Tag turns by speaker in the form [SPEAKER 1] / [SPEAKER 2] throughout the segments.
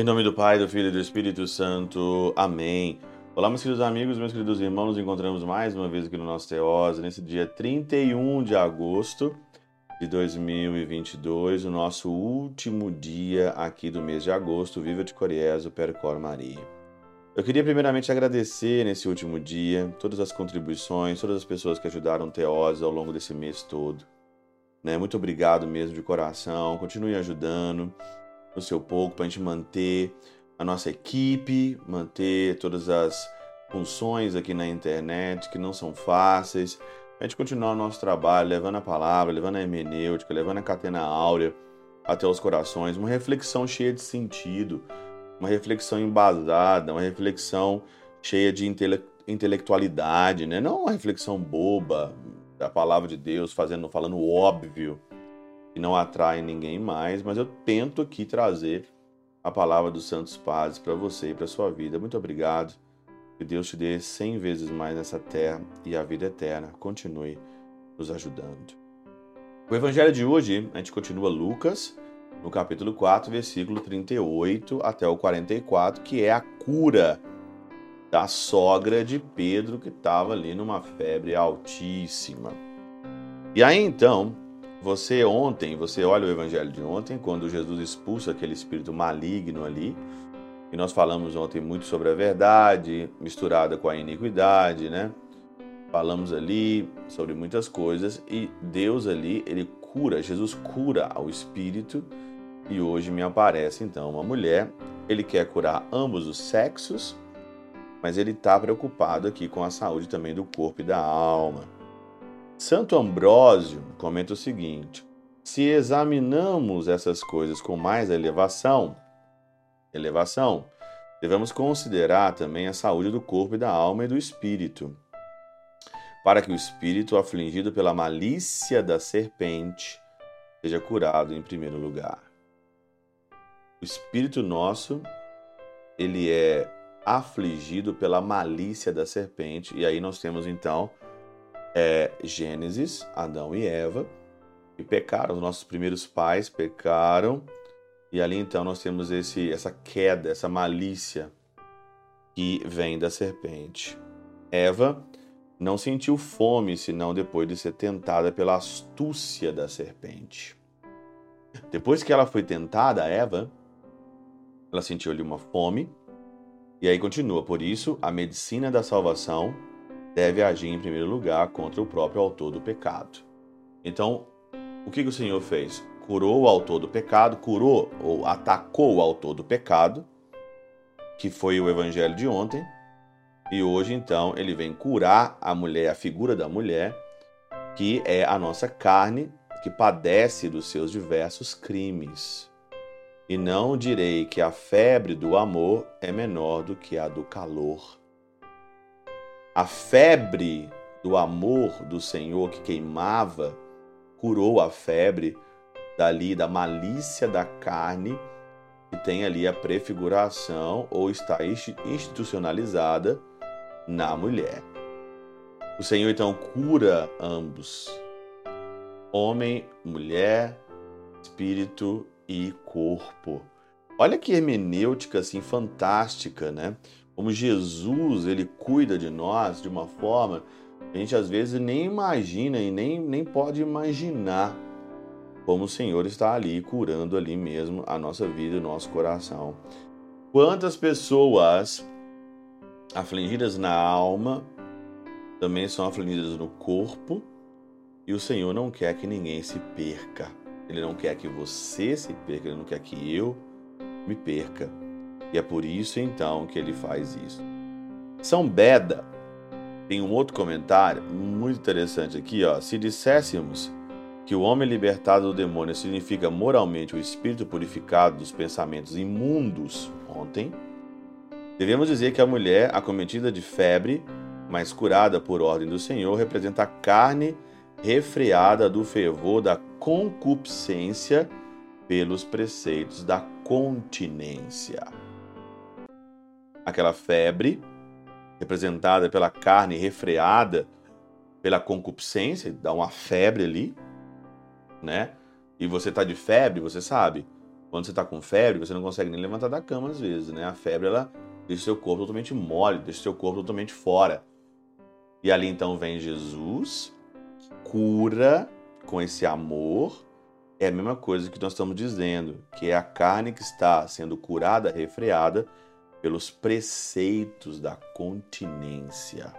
[SPEAKER 1] Em nome do Pai, do Filho e do Espírito Santo. Amém. Olá, meus queridos amigos, meus queridos irmãos, nos encontramos mais uma vez aqui no nosso Teose, nesse dia 31 de agosto de 2022, o nosso último dia aqui do mês de agosto. Viva de Coriezo, Percor Maria. Eu queria primeiramente agradecer nesse último dia todas as contribuições, todas as pessoas que ajudaram Teose ao longo desse mês todo. Né? Muito obrigado mesmo de coração, continue ajudando no seu pouco para a gente manter a nossa equipe, manter todas as funções aqui na internet que não são fáceis, a gente continuar o nosso trabalho levando a palavra, levando a hermenêutica, levando a catena áurea até os corações, uma reflexão cheia de sentido, uma reflexão embasada, uma reflexão cheia de intele intelectualidade, né? não uma reflexão boba da palavra de Deus, fazendo, falando óbvio, que não atrai ninguém mais, mas eu tento aqui trazer a palavra dos santos padres para você e para sua vida. Muito obrigado. Que Deus te dê cem vezes mais nessa terra e a vida eterna. Continue nos ajudando. O evangelho de hoje, a gente continua Lucas, no capítulo 4, versículo 38 até o 44, que é a cura da sogra de Pedro que estava ali numa febre altíssima. E aí então, você ontem, você olha o evangelho de ontem, quando Jesus expulsa aquele espírito maligno ali, e nós falamos ontem muito sobre a verdade misturada com a iniquidade, né? Falamos ali sobre muitas coisas e Deus ali, ele cura, Jesus cura ao espírito e hoje me aparece então uma mulher, ele quer curar ambos os sexos, mas ele está preocupado aqui com a saúde também do corpo e da alma. Santo Ambrósio comenta o seguinte: se examinamos essas coisas com mais elevação, elevação, devemos considerar também a saúde do corpo e da alma e do espírito, para que o espírito afligido pela malícia da serpente seja curado em primeiro lugar. O espírito nosso, ele é afligido pela malícia da serpente, e aí nós temos então é Gênesis, Adão e Eva, e pecaram, os nossos primeiros pais pecaram, e ali então nós temos esse, essa queda, essa malícia que vem da serpente. Eva não sentiu fome senão depois de ser tentada pela astúcia da serpente. Depois que ela foi tentada, Eva, ela sentiu ali uma fome, e aí continua. Por isso, a medicina da salvação deve agir em primeiro lugar contra o próprio autor do pecado. Então, o que, que o Senhor fez? Curou o autor do pecado, curou ou atacou o autor do pecado, que foi o evangelho de ontem, e hoje então ele vem curar a mulher, a figura da mulher, que é a nossa carne, que padece dos seus diversos crimes. E não direi que a febre do amor é menor do que a do calor. A febre do amor do Senhor que queimava curou a febre dali da malícia da carne que tem ali a prefiguração ou está institucionalizada na mulher. O Senhor então cura ambos, homem, mulher, espírito e corpo. Olha que hermenêutica assim fantástica, né? como Jesus ele cuida de nós de uma forma que a gente às vezes nem imagina e nem, nem pode imaginar como o Senhor está ali curando ali mesmo a nossa vida o nosso coração. Quantas pessoas afligidas na alma também são afligidas no corpo e o Senhor não quer que ninguém se perca. Ele não quer que você se perca, ele não quer que eu me perca. E é por isso então que ele faz isso. São Beda tem um outro comentário muito interessante aqui, ó. Se disséssemos que o homem libertado do demônio significa moralmente o espírito purificado dos pensamentos imundos ontem, devemos dizer que a mulher acometida de febre, mas curada por ordem do Senhor, representa a carne refreada do fervor da concupiscência pelos preceitos da continência aquela febre, representada pela carne refreada pela concupiscência, dá uma febre ali, né? E você tá de febre, você sabe. Quando você tá com febre, você não consegue nem levantar da cama às vezes, né? A febre, ela deixa seu corpo totalmente mole, deixa seu corpo totalmente fora. E ali então vem Jesus, cura com esse amor. É a mesma coisa que nós estamos dizendo, que é a carne que está sendo curada, refreada pelos preceitos da continência.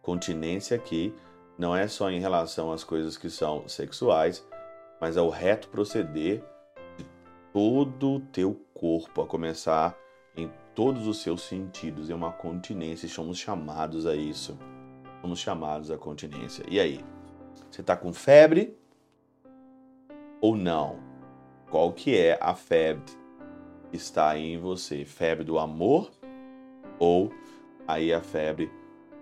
[SPEAKER 1] Continência aqui não é só em relação às coisas que são sexuais, mas ao reto proceder de todo o teu corpo, a começar em todos os seus sentidos. É uma continência, somos chamados a isso. Somos chamados à continência. E aí? Você está com febre ou não? Qual que é a febre que está em você? Febre do amor ou aí a febre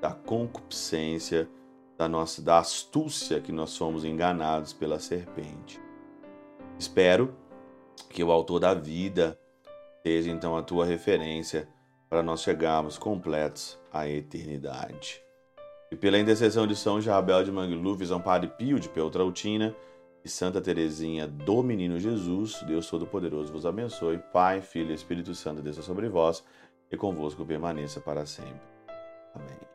[SPEAKER 1] da concupiscência, da nossa da astúcia que nós somos enganados pela serpente. Espero que o autor da vida seja então a tua referência para nós chegarmos completos à eternidade. E pela intercessão de São Jabel de Mangluf, São Padre Pio de Peltrautina e Santa Teresinha do Menino Jesus, Deus Todo-Poderoso vos abençoe. Pai, Filho e Espírito Santo desça sobre vós e convosco permaneça para sempre. Amém.